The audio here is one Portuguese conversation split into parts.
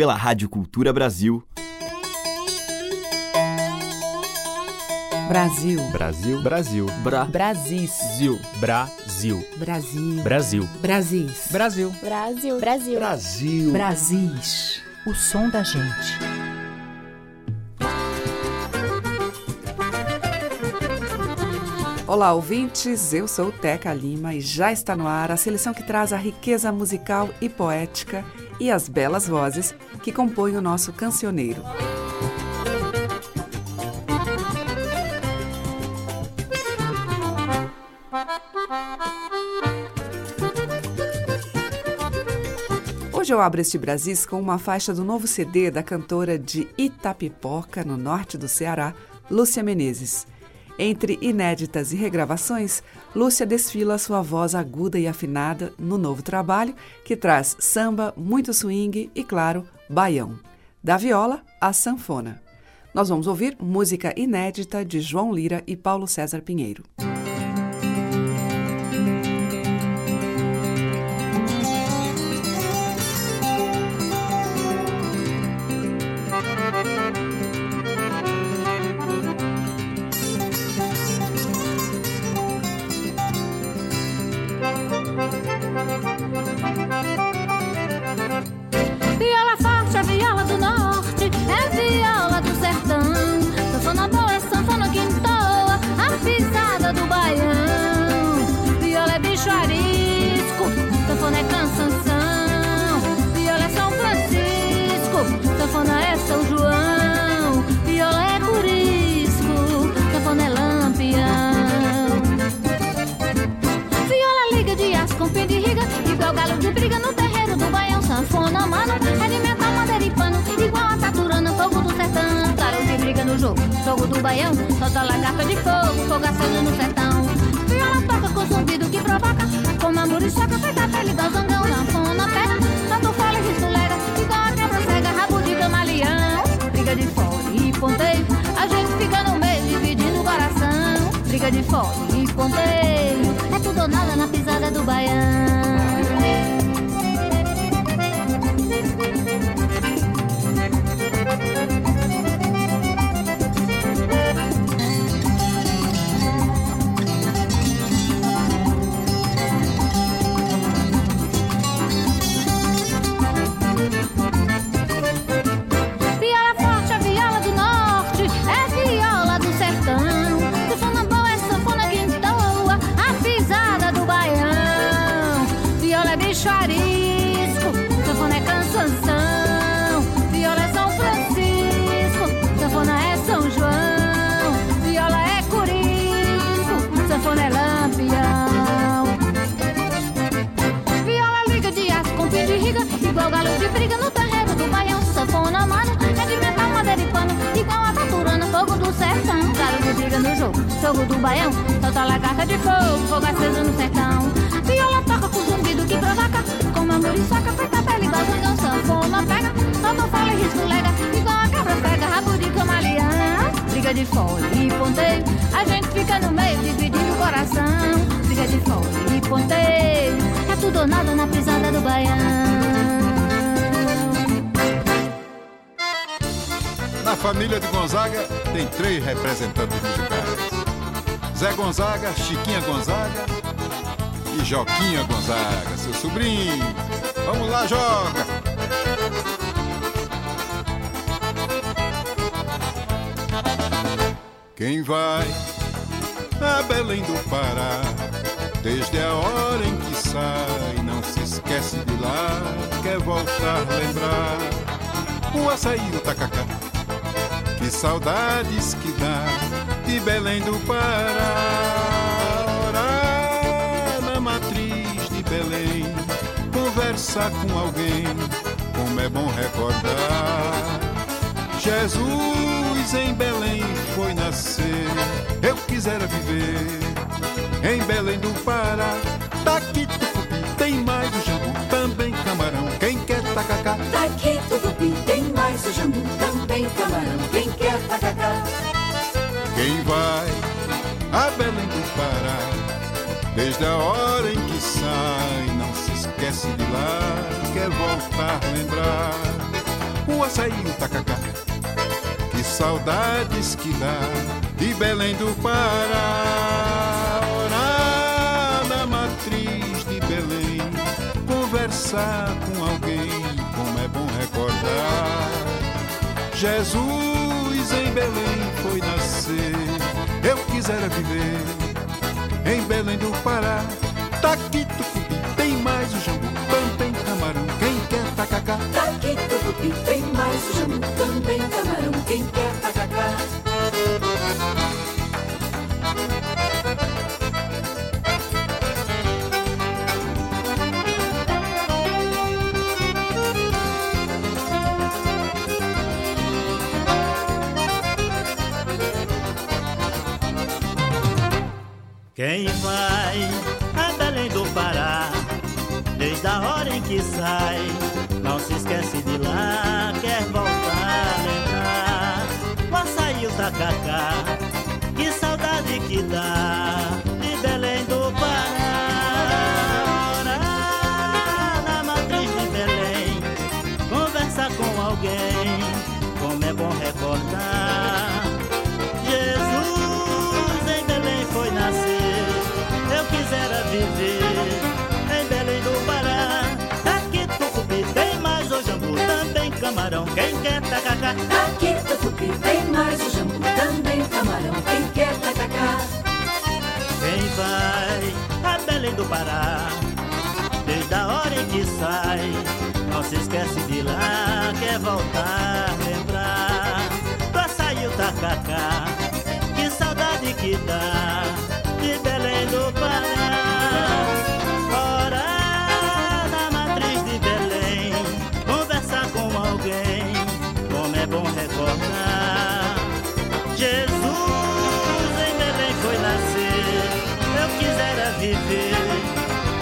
pela Rádio Cultura Brasil. Brasil. Brasil. Brasil. Bra. Brasis. Brasil. Brasil. Brasil. Brasis. Brasil. Brasil. Brasil. Brasil. Brasis. O som da gente. Olá, ouvintes. Eu sou Teca Lima e já está no ar a seleção que traz a riqueza musical e poética e as belas vozes que compõem o nosso cancioneiro. Hoje eu abro este Brasis com uma faixa do novo CD da cantora de Itapipoca, no norte do Ceará, Lúcia Menezes. Entre inéditas e regravações, Lúcia desfila sua voz aguda e afinada no novo trabalho, que traz samba, muito swing e, claro, baião. Da viola à sanfona. Nós vamos ouvir música inédita de João Lira e Paulo César Pinheiro. De jogo do baião, solta lagarta de fogo, fogo acende no sertão. Viola toca com zumbido que provoca, como a muriçoca, feita pele do zangão. Sanfona pega, tanto fala e risculega, igual a quebra cega, rabo de camaleão. Briga de fora e ponteio, a gente fica no meio, dividindo o coração. Briga de fora e ponteio, é tudo ou nada na pisada do baião. Jogo do baião, solta lagarta de fogo, fogo aceso no sertão. Viola toca com zumbido que provoca, como a muriçoca, feita a pele igual zangão. Sanfona pega, solta fala e risco lega, igual a cabra pega, rabo de camaleão. Briga de fora e ponteio, a gente fica no meio, dividindo o coração. Briga de fora e ponteio, é tudo ou nada na pisada do baião. Na família de Gonzaga tem três representantes musicais: Zé Gonzaga, Chiquinha Gonzaga e Joquinha Gonzaga, seu sobrinho. Vamos lá, Joca! Quem vai a Belém do Pará, desde a hora em que sai, não se esquece de lá, quer voltar lembrar o açaí do tacacá. Saudades que dá de Belém do Pará. Na matriz de Belém, conversar com alguém, como é bom recordar. Jesus em Belém foi nascer, eu quisera viver em Belém do Pará. Daqui tucupi tem mais o jambu, também camarão. Quem quer tacacá? Daqui tucupi tem mais o jambu, também camarão. Quem Quem vai a Belém do Pará, desde a hora em que sai, não se esquece de lá, quer voltar a lembrar o açaí e o tacacá. Que saudades que dá de Belém do Pará. Orar na matriz de Belém, conversar com alguém, como é bom recordar. Jesus em Belém foi nascer, eu quisera viver em Belém do Pará. Taqui tucupi, tem mais o jambu, também camarão, quem quer tacacá. Taqui tucupi, tem mais o jambu, também camarão, quem quer tacacá. Quem vai a Belém do Pará, desde a hora em que sai, não se esquece de lá, quer voltar a lembrar. O açaí, o tacacá, que saudade que dá camarão. Quem quer tacacá? Taqui tucupi, tem mais o jambu, também camarão, quem quer tacacá. Quem vai a Belém do Pará? Desde a hora em que sai, não se esquece de lá, quer voltar lembrar. Do açaí o tacacá, que saudade que dá Jesus em Belém foi nascer, eu quisera viver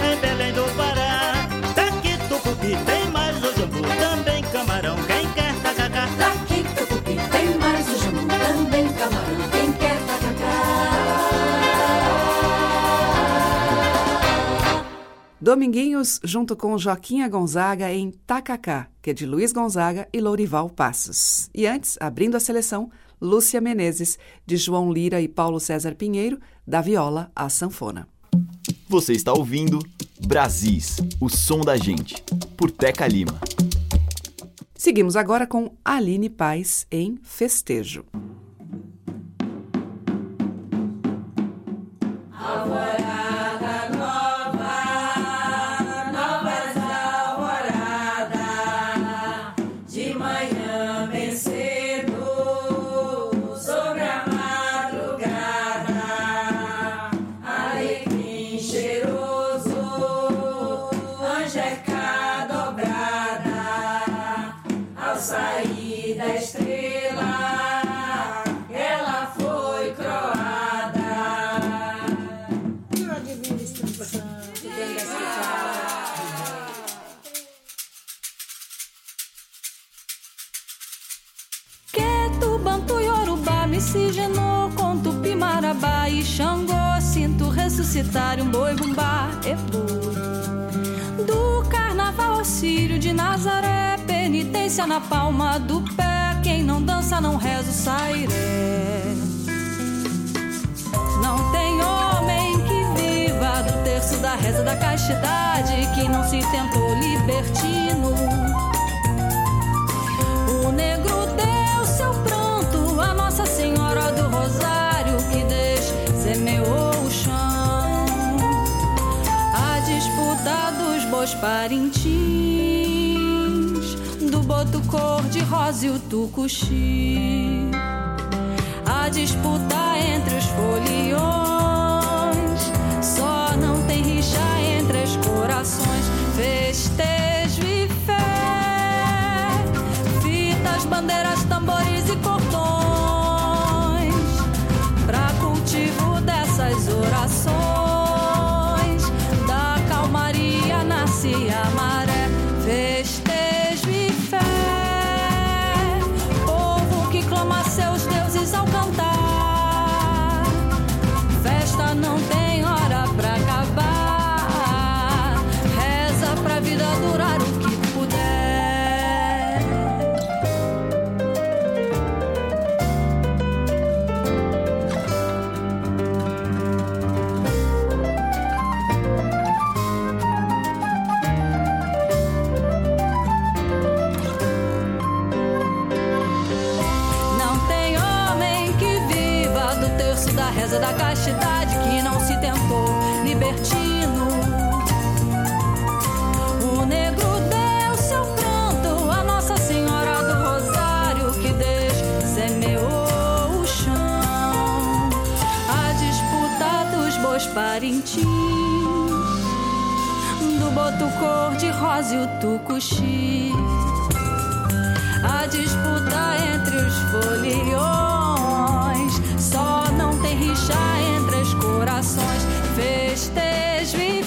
em Belém do Pará. Daqui tucupi tem mais o jambu, também camarão, quem quer tacacá. Taqui tucupi, tem mais o jambu, também camarão, quem quer tacacá. Dominguinhos junto com Joaquinha Gonzaga em Tacacá, que é de Luiz Gonzaga e Lourival Passos. E antes, abrindo a seleção, Lúcia Menezes, de João Lira e Paulo César Pinheiro, da viola à sanfona. Você está ouvindo Brasis, o som da gente, por Teca Lima. Seguimos agora com Aline Paz em Festejo. Marabá e Xangô Sinto ressuscitar um boi bumbá, ebu Do carnaval ao de Nazaré Penitência na palma do pé. Quem não dança não reza o sairé. Não tem homem que viva do terço da reza da castidade Que não se tentou libertino. O negro parintins, do boto cor-de-rosa e o tucuxi. A disputa entre os foliões, Parintins, do boto cor de rosa e o tucuxi. A disputa entre os foliões só não tem rixa entre os corações. Festejo e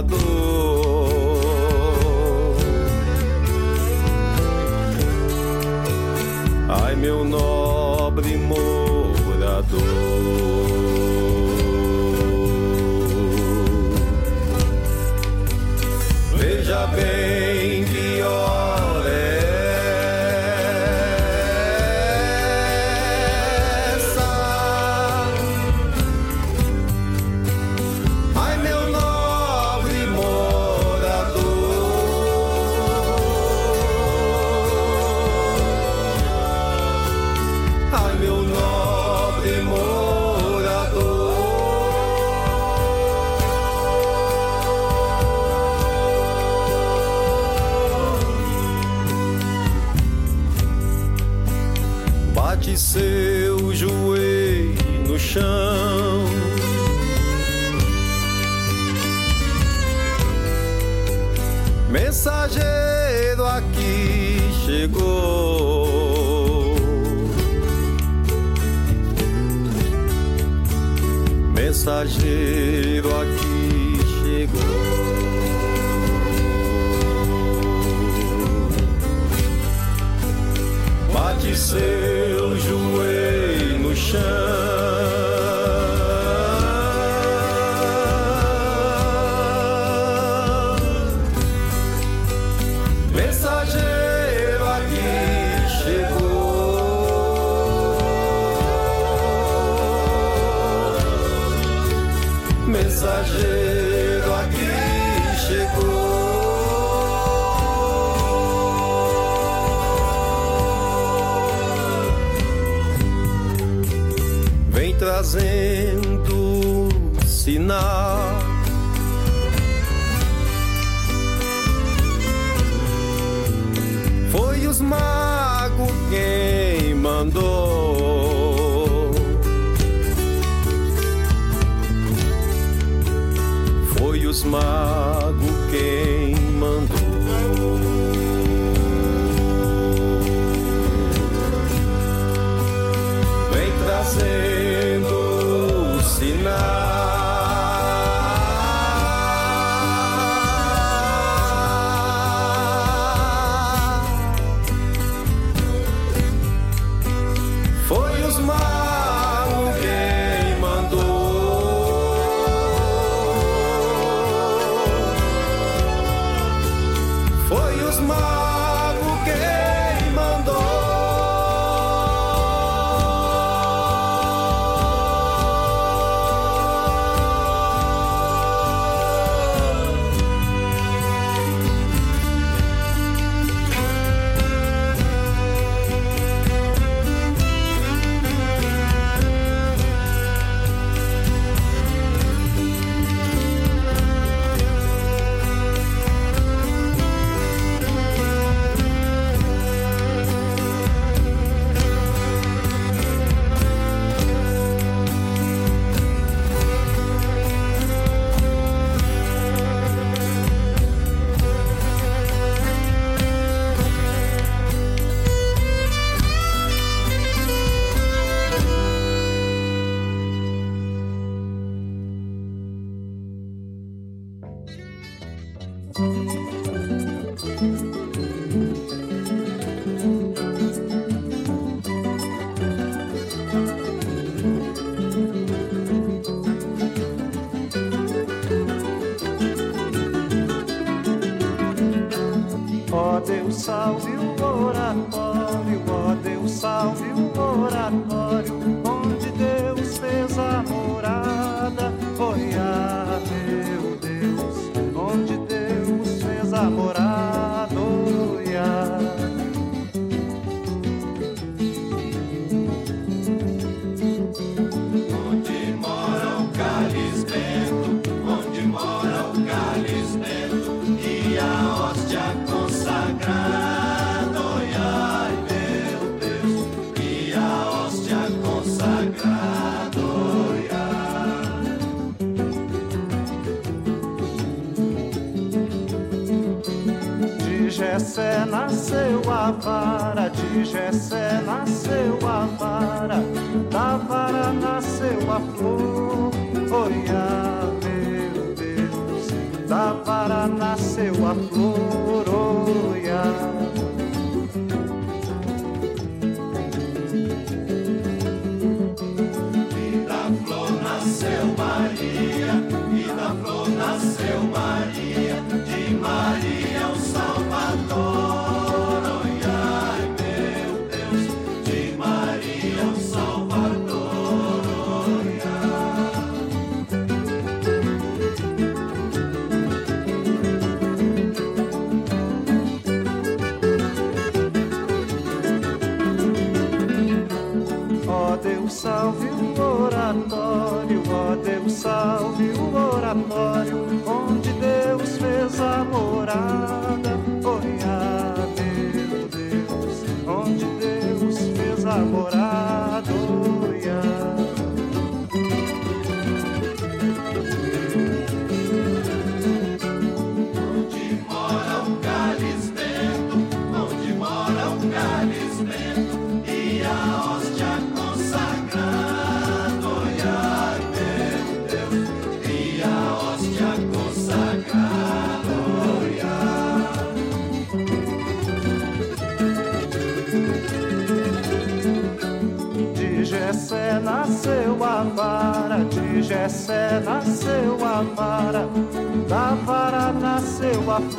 Salvador. Ai, meu nobre morador.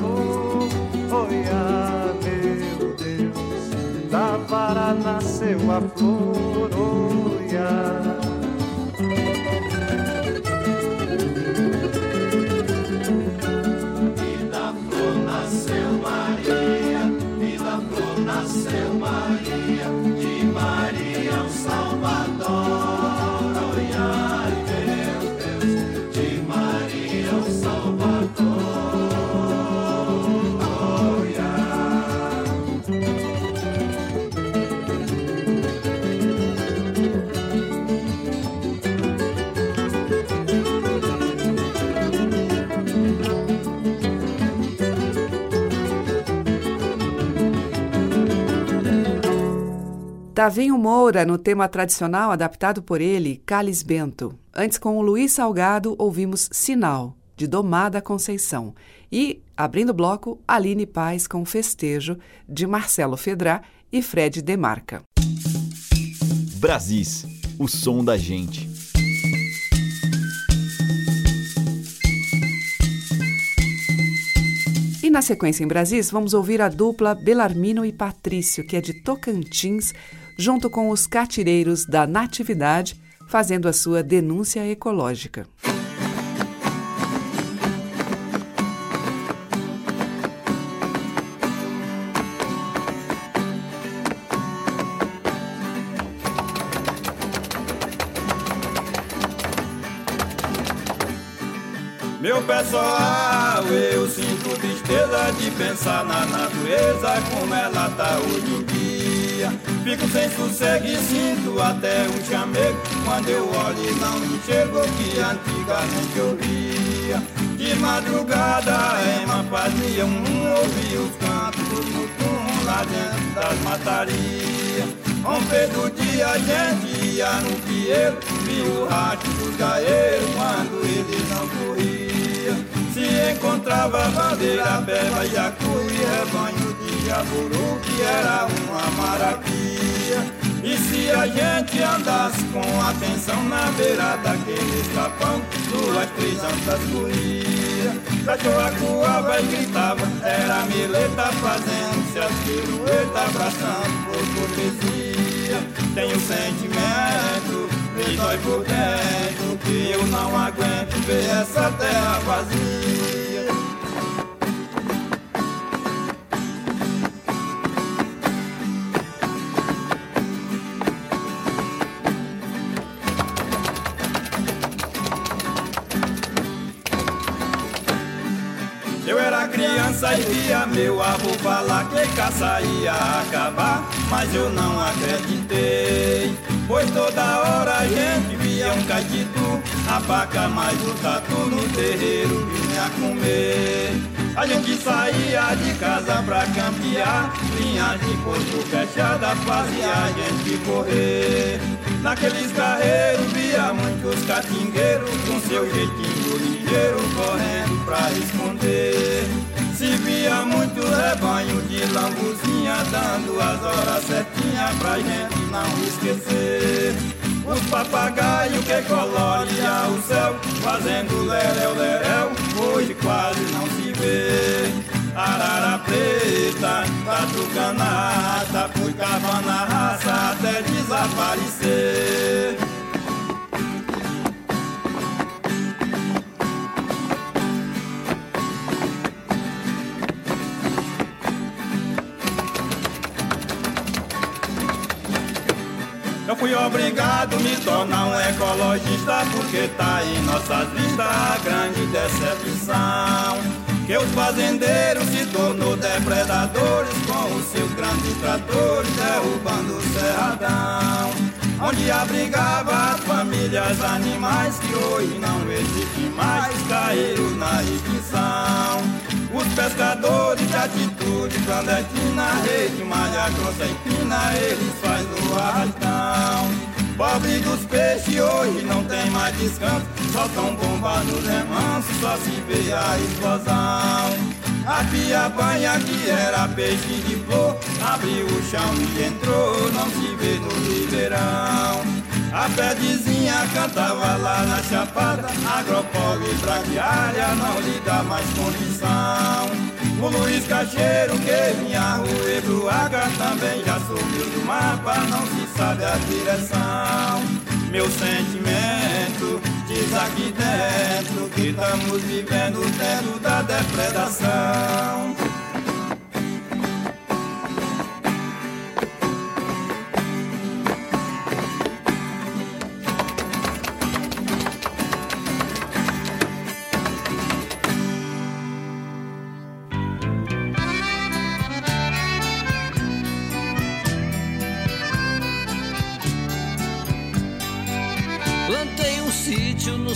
Oi, meu Deus, da vara nasceu a flor. Tavinho Moura no tema tradicional adaptado por ele, Calis Bento. Antes, com o Luiz Salgado, ouvimos Sinal, de Domada Conceição. E, abrindo o bloco, Aline Paz com Festejo, de Marcelo Fedrá e Fred Demarca. Brasis, o som da gente. E na sequência em Brasis, vamos ouvir a dupla Belarmino e Patrício, que é de Tocantins, junto com os catireiros da Natividade, fazendo a sua denúncia ecológica. Meu pessoal, eu sinto de pensar na natureza como ela tá hoje em dia. Fico sem sossego e sinto até um chamego quando eu olho e não enxergo que antigamente eu via. De madrugada em uma um ouvir os cantos do tum lá dentro das matarias. Romper do dia a gente ia no pieiro, via o rato dos gaeiros quando ele não corria. Se encontrava bandeira, bela, iacu e rebanho de jaburu, que era uma maravilha. E se a gente andasse com atenção na beira daquele escapão, duas, três antas corria. Cachorra coava e gritava, era mileta fazendo-se as piruetas, abraçando por cortesia. Tenho sentimento, me dói por dentro, que eu não aguento ver essa terra vazia. Eu era criança e via meu avô falar que caça ia acabar, mas eu não acreditei. Pois toda hora a gente via um caititu, a vaca mais o tatu no terreiro vinha comer. A gente saía de casa pra campear, linha de porco fechada fazia a gente correr. Naqueles carreiros via muitos catingueiros com seu jeitinho ligeiro correndo pra esconder. Se via muito rebanho de lambuzinha dando as horas certinhas pra gente não esquecer. Os papagaios que coloria o céu fazendo leréu, leréu, hoje quase não se vê. Arara preta, tatucanata, fui cavando a raça até desaparecer. Fui obrigado me tornar um ecologista porque tá em nossas vistas a grande decepção. Que os fazendeiros se tornou depredadores com os seus grandes tratores derrubando o cerradão. Onde abrigava as famílias animais que hoje não existem mais, caíram na extinção. Os pescadores de atitude clandestina, rede, malha grossa e fina, eles fazem o arrastão. Pobre dos peixes hoje não tem mais descanso, soltam bomba nos remansos, só se vê a explosão. A pia banha que era peixe de flor, abriu o chão e entrou, não se vê no ribeirão. A pedezinha cantava lá na chapada, agropole braquiária não lhe dá mais condição. O Luiz Cacheiro que vinha roer pro Aga também já subiu do mapa, não se sabe a direção. Meu sentimento diz aqui dentro que estamos vivendo o tempo da depredação.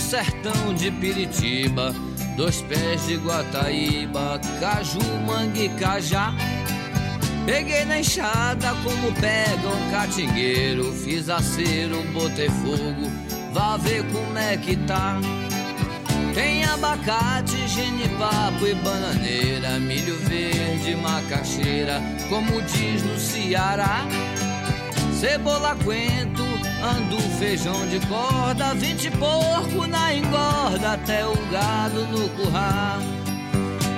Sertão de Piritiba, dois pés de Guataíba, caju, mangue, cajá. Peguei na enxada como pega um catingueiro, fiz acero, botei fogo, vá ver como é que tá. Tem abacate, genipapo e bananeira, milho verde, macaxeira, como diz no Ceará. Cebola, coentro, Ando feijão de corda, vinte porco na engorda, até o gado no curral.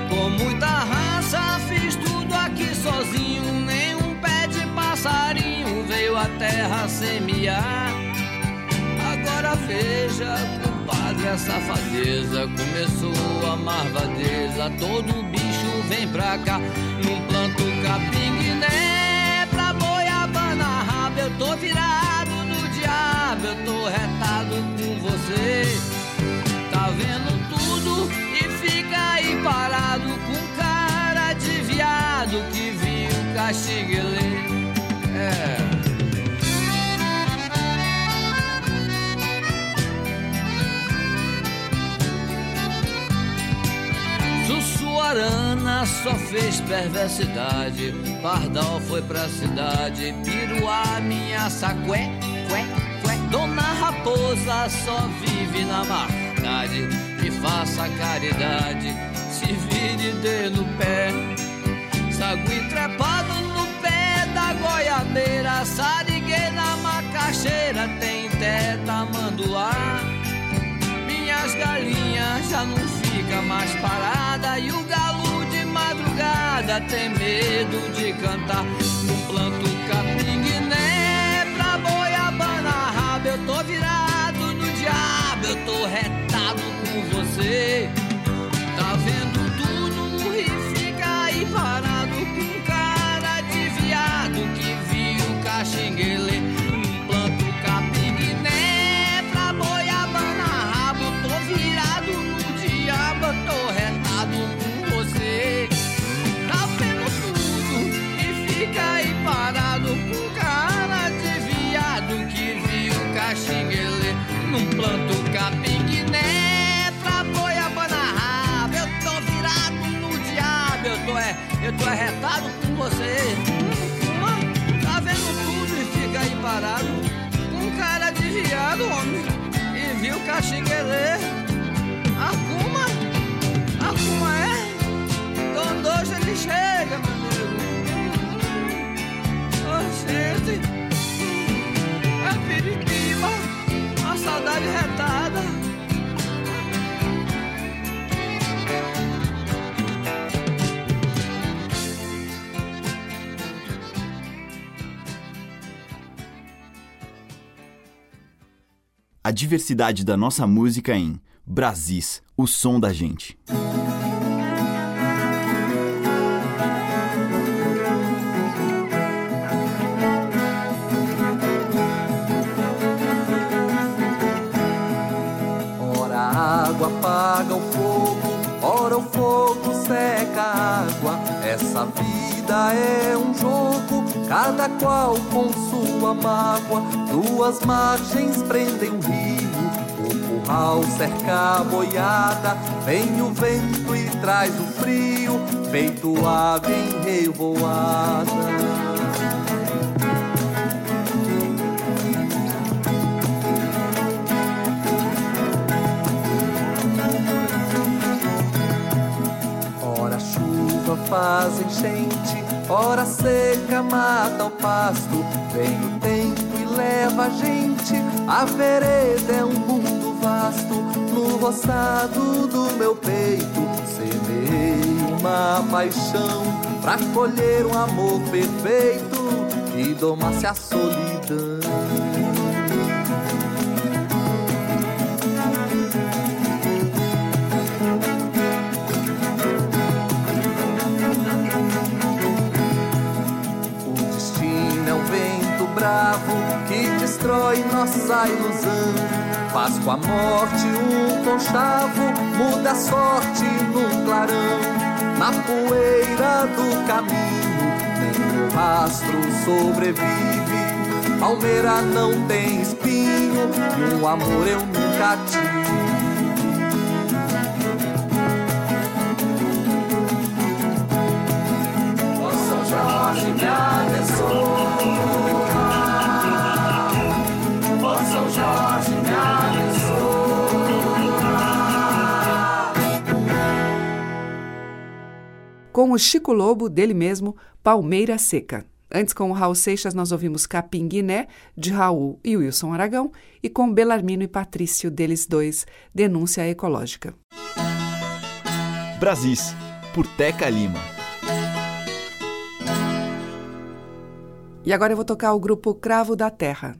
Com muita raça fiz tudo aqui sozinho, nenhum pé de passarinho veio a terra semear. Agora veja, compadre, a safadeza começou a marvadeza, todo bicho vem pra cá, num planto capim guiné, pra boiabana raba eu tô virado diabo, eu tô retado com você. Tá vendo tudo e fica aí parado com cara de viado que viu caxiguelê. É. Sussuarana só fez perversidade. Pardal foi pra cidade. Piruá, minha sacué Ué, ué. Dona Raposa só vive na maldade. Me faça caridade, se vire de no pé. Sagui trepado no pé da goiabeira. Sariguei na macaxeira, tem teta manduá. Minhas galinhas já não fica mais parada. E o galo de madrugada tem medo de cantar. No planto capim Viu caxinguele. Acuma, acuma é. Quando hoje ele chega, meu amigo. Oh, gente é Piritiba, a saudade retada. A diversidade da nossa música em Brasis, o som da gente. apaga o fogo, ora o fogo seca a água. Essa vida é um jogo, cada qual com sua mágoa. Duas margens prendem o rio, o curral cerca a boiada. Vem o vento e traz o frio, feito ave em faz enchente, hora seca mata o pasto. Vem o tempo e leva a gente. A vereda é um mundo vasto no roçado do meu peito. Semeei uma paixão pra colher um amor perfeito que domasse a solidão. Bravo que destrói nossa ilusão. Faz com a morte um conchavo, muda a sorte num clarão. Na poeira do caminho, nem o rastro sobrevive. Palmeira não tem espinho, e um amor eu nunca Com o Chico Lobo, dele mesmo, Palmeira Seca. Antes, com o Raul Seixas, nós ouvimos Capim Guiné, de Raul e Wilson Aragão, e com Belarmino e Patrício, deles dois, Denúncia Ecológica. Brasis, por Teca Lima. E agora eu vou tocar o grupo Cravo da Terra.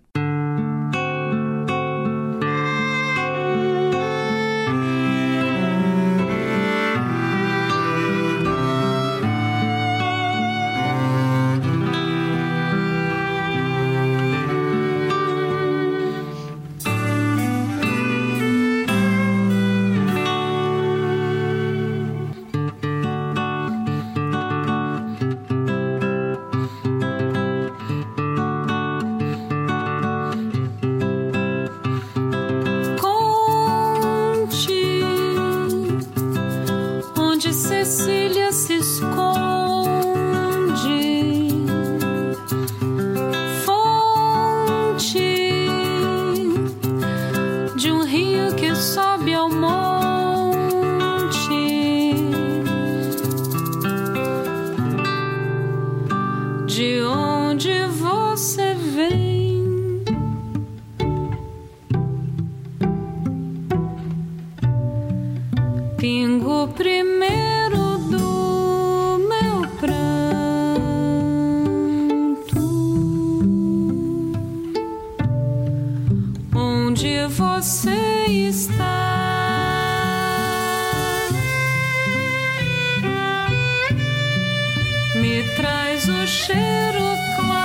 tens o cheiro claro.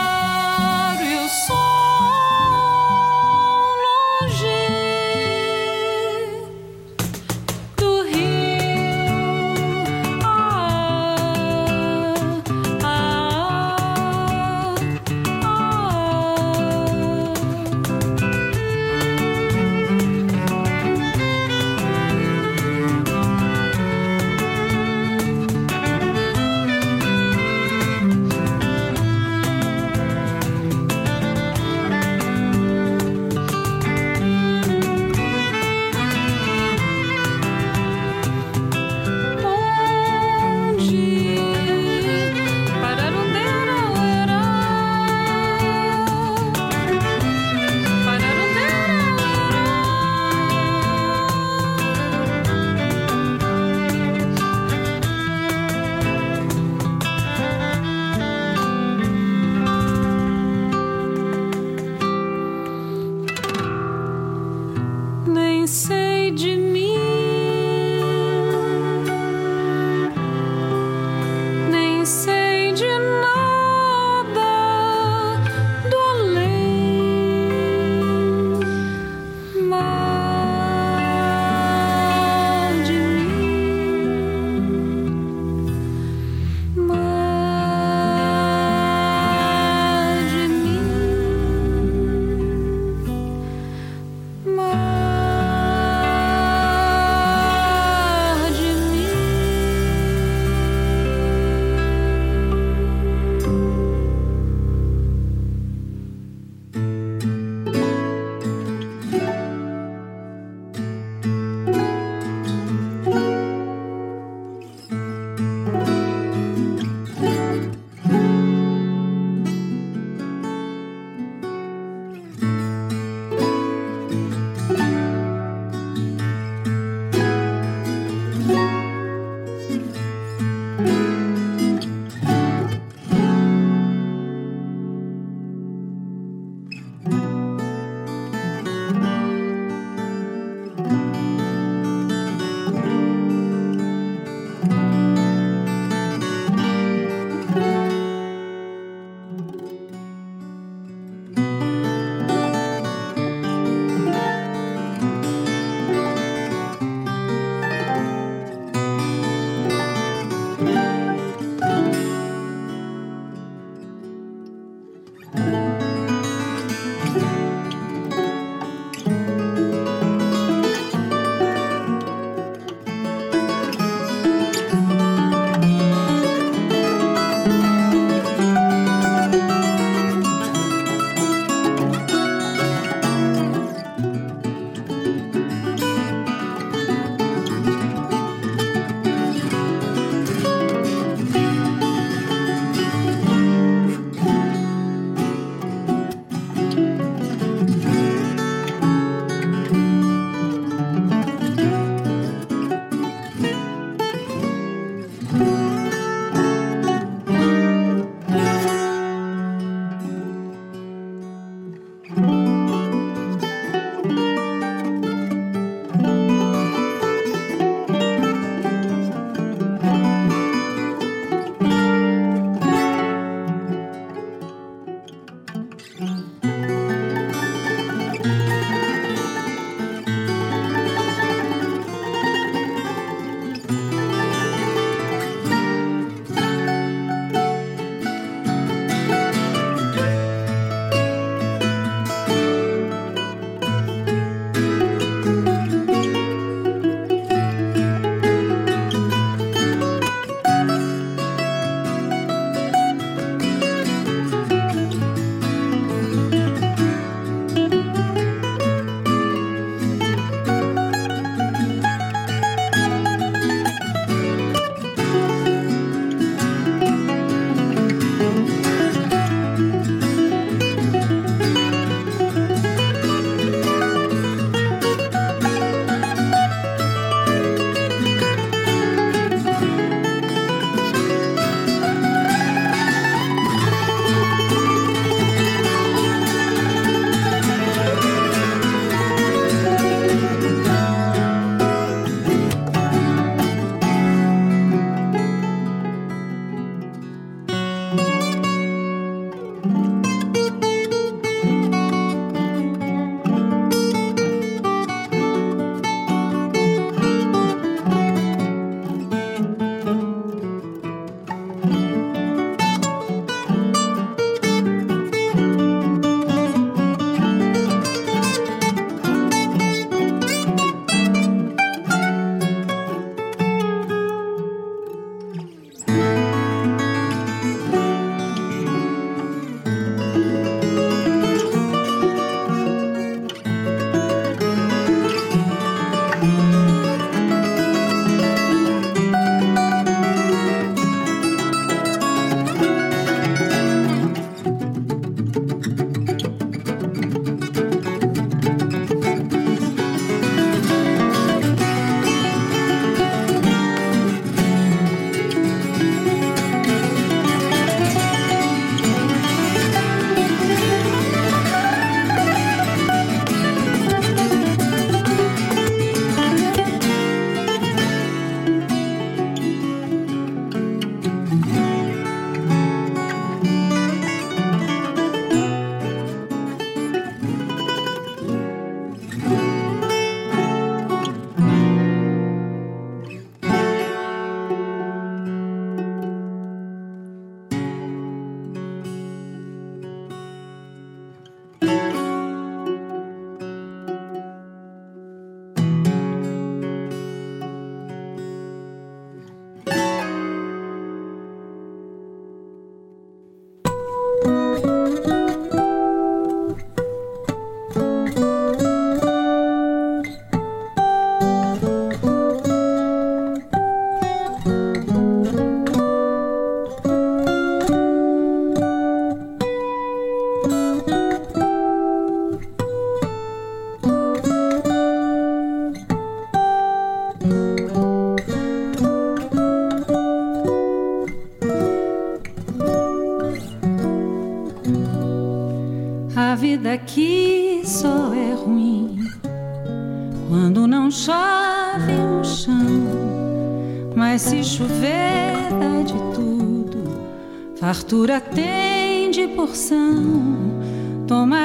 proporção. Toma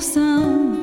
porção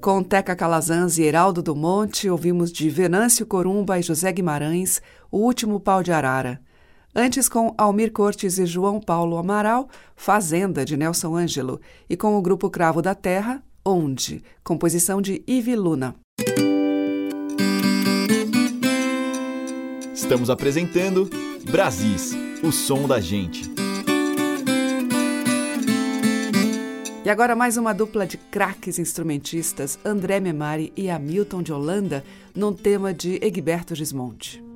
Com Teca Calazans e Heraldo do Monte, ouvimos de Venâncio Corumba e José Guimarães, O Último Pau de Arara. Antes, com Almir Cortes e João Paulo Amaral, Fazenda, de Nelson Ângelo. E com o grupo Cravo da Terra, Onde, composição de Ivi Luna. Estamos apresentando Brasis, o som da gente. E agora mais uma dupla de craques instrumentistas, André Memari e Hamilton de Holanda, num tema de Egberto Gismonti.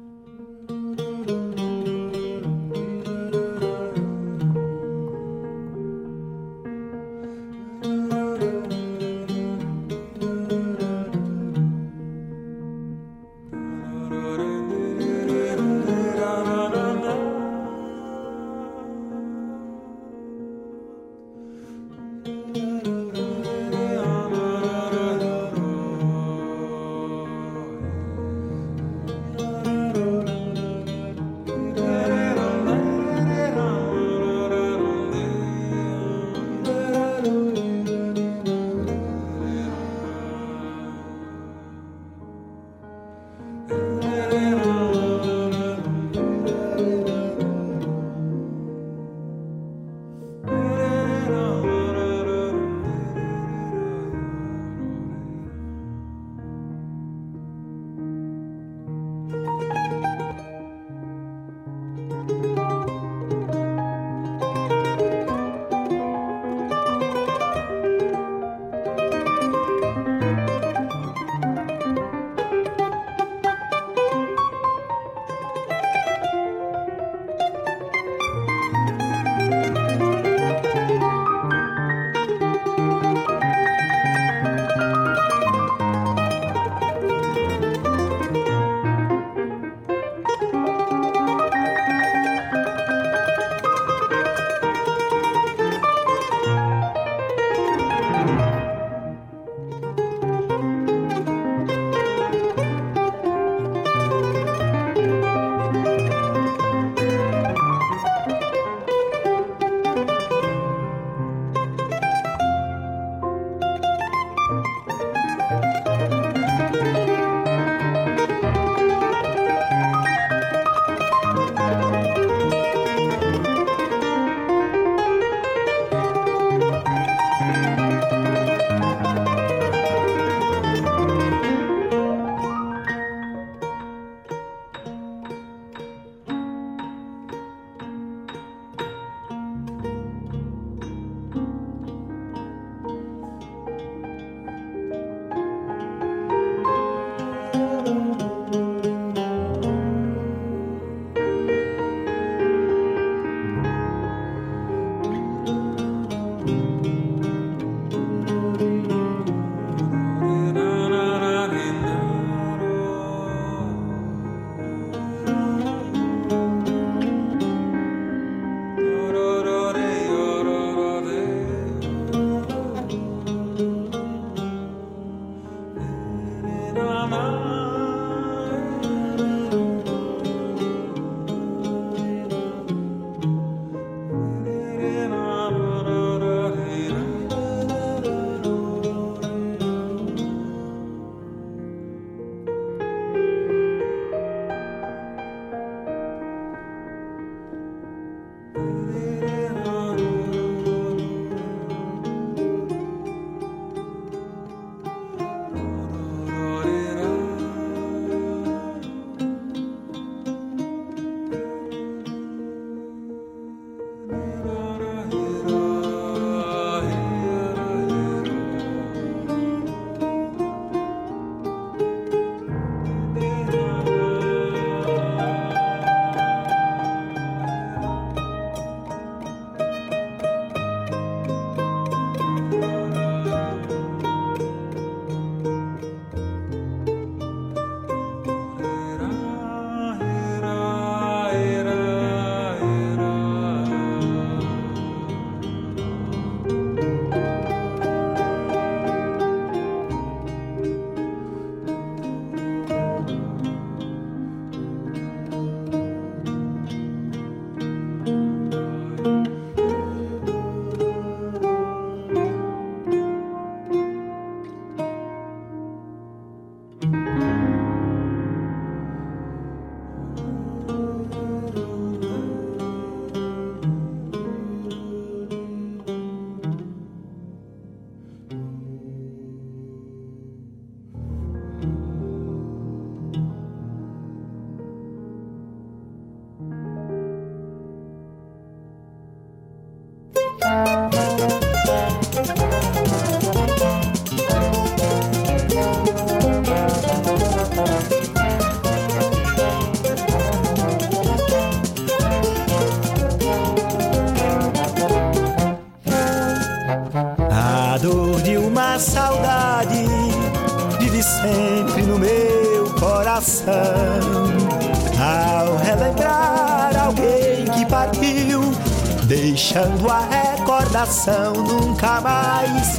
A recordação nunca mais.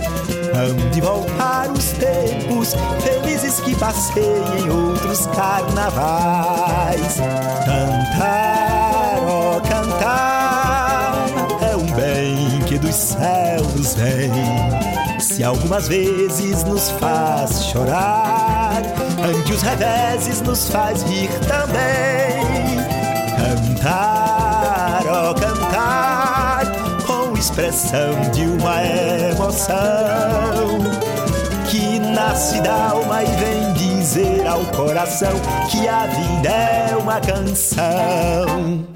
Hão de voltar os tempos felizes que passei em outros carnavais. Cantar, ó oh, cantar, é um bem que dos céus vem. Se algumas vezes nos faz chorar, ante os reveses nos faz rir também. Cantar, ó oh, cantar, expressão de uma emoção que nasce da alma e vem dizer ao coração que a vida é uma canção.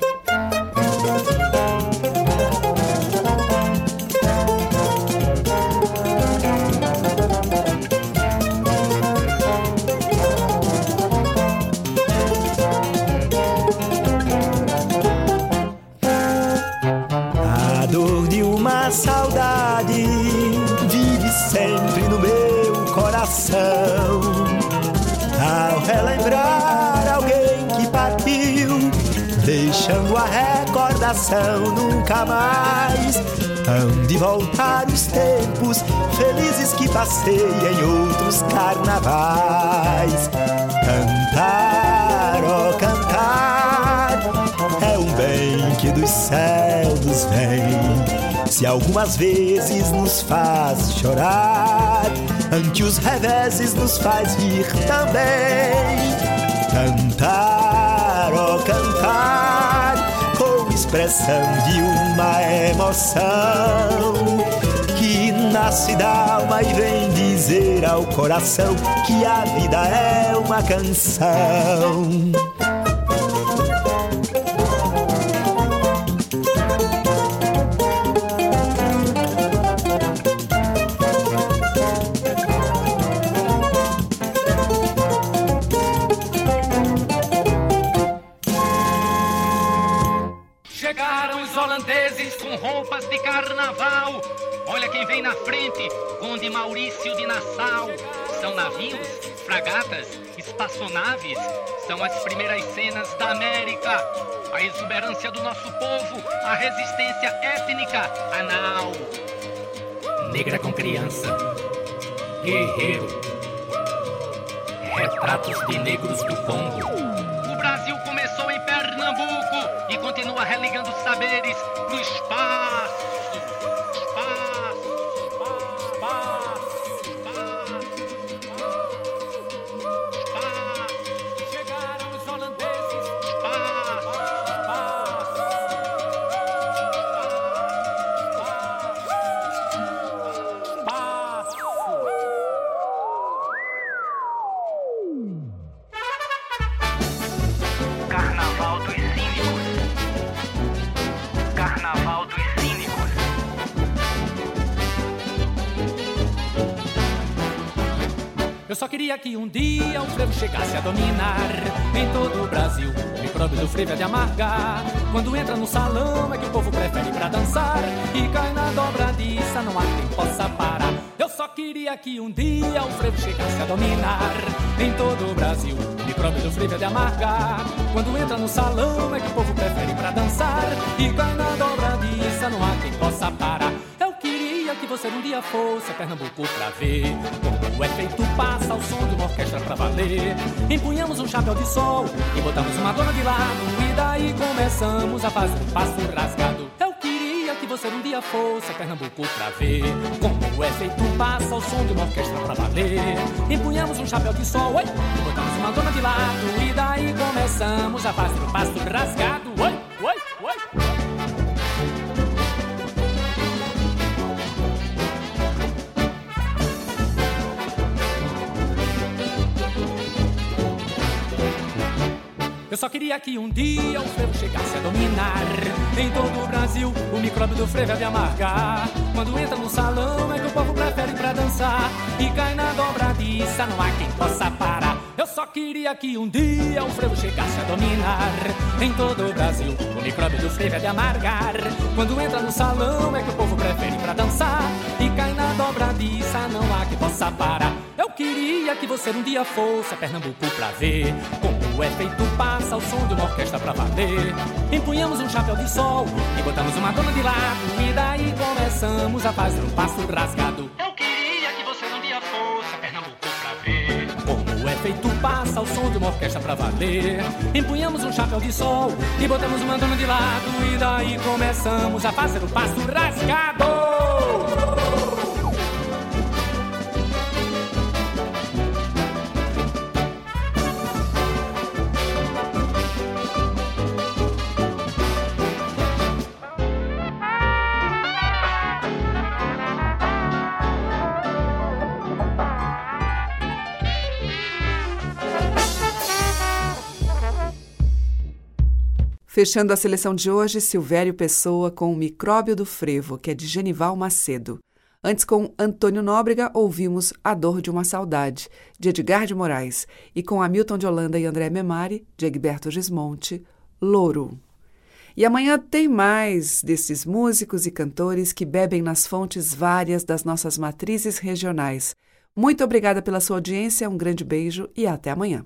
Recordação nunca mais. Hão de voltar os tempos felizes que passei em outros carnavais. Cantar, oh, cantar, é um bem que dos céus vem. Se algumas vezes nos faz chorar ante os reveses nos faz rir também. Cantar, oh, cantar, expressão de uma emoção que nasce da alma e vem dizer ao coração que a vida é uma canção. Carnaval. Olha quem vem na frente, Conde Maurício de Nassau. São navios, fragatas, espaçonaves. São as primeiras cenas da América. A exuberância do nosso povo, a resistência étnica, a nau. Negra com criança, guerreiro. Retratos de negros do Congo. Continua religando saberes pro espaço. O frevo chegasse a dominar em todo o Brasil. O micróbio do frevo é de amargar. Quando entra no salão é que o povo prefere pra dançar. E cai na dobradiça, não há quem possa parar. Eu só queria que um dia o frevo chegasse a dominar em todo o Brasil. O micróbio do frevo é de amargar. Quando entra no salão é que o povo prefere pra dançar. E cai na dobradiça, não há quem você um dia fosse a Pernambuco pra ver como o efeito passa ao som de uma orquestra pra valer. Empunhamos um chapéu de sol e botamos uma dona de lado e daí começamos a fazer um passo rasgado. Eu queria que você um dia fosse a Pernambuco pra ver como o efeito passa ao som de uma orquestra pra valer. Empunhamos um chapéu de sol oi, e botamos uma dona de lado e daí começamos a fazer um passo rasgado. Oi. Que um dia o frevo chegasse a dominar. Em todo o Brasil o micróbio do frevo é de amargar. Quando entra no salão é que o povo prefere pra dançar. E cai na dobradiça, não há quem possa parar. Eu só queria que um dia o frevo chegasse a dominar. Em todo o Brasil o micróbio do frevo é de amargar. Quando entra no salão é que o povo prefere pra dançar. E cai na dobradiça, não há quem possa parar. Eu queria que você um dia fosse a Pernambuco pra ver como é feito passa o som de uma orquestra pra valer. Empunhamos um chapéu de sol e botamos uma dona de lado e daí começamos a fazer um passo rasgado. Eu queria que você um dia fosse a Pernambuco pra ver como é feito passa o som de uma orquestra pra valer. Empunhamos um chapéu de sol e botamos uma dona de lado e daí começamos a fazer um passo rasgado. Fechando a seleção de hoje, Silvério Pessoa com o Micróbio do Frevo, que é de Genival Macedo. Antes, com Antônio Nóbrega, ouvimos A Dor de uma Saudade, de Edgar de Moraes, e com Hamilton de Holanda e André Memari, de Egberto Gismonte, Louro. E amanhã tem mais desses músicos e cantores que bebem nas fontes várias das nossas matrizes regionais. Muito obrigada pela sua audiência, um grande beijo e até amanhã.